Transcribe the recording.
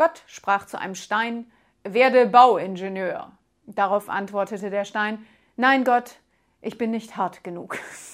Gott sprach zu einem Stein, werde Bauingenieur. Darauf antwortete der Stein, nein Gott, ich bin nicht hart genug.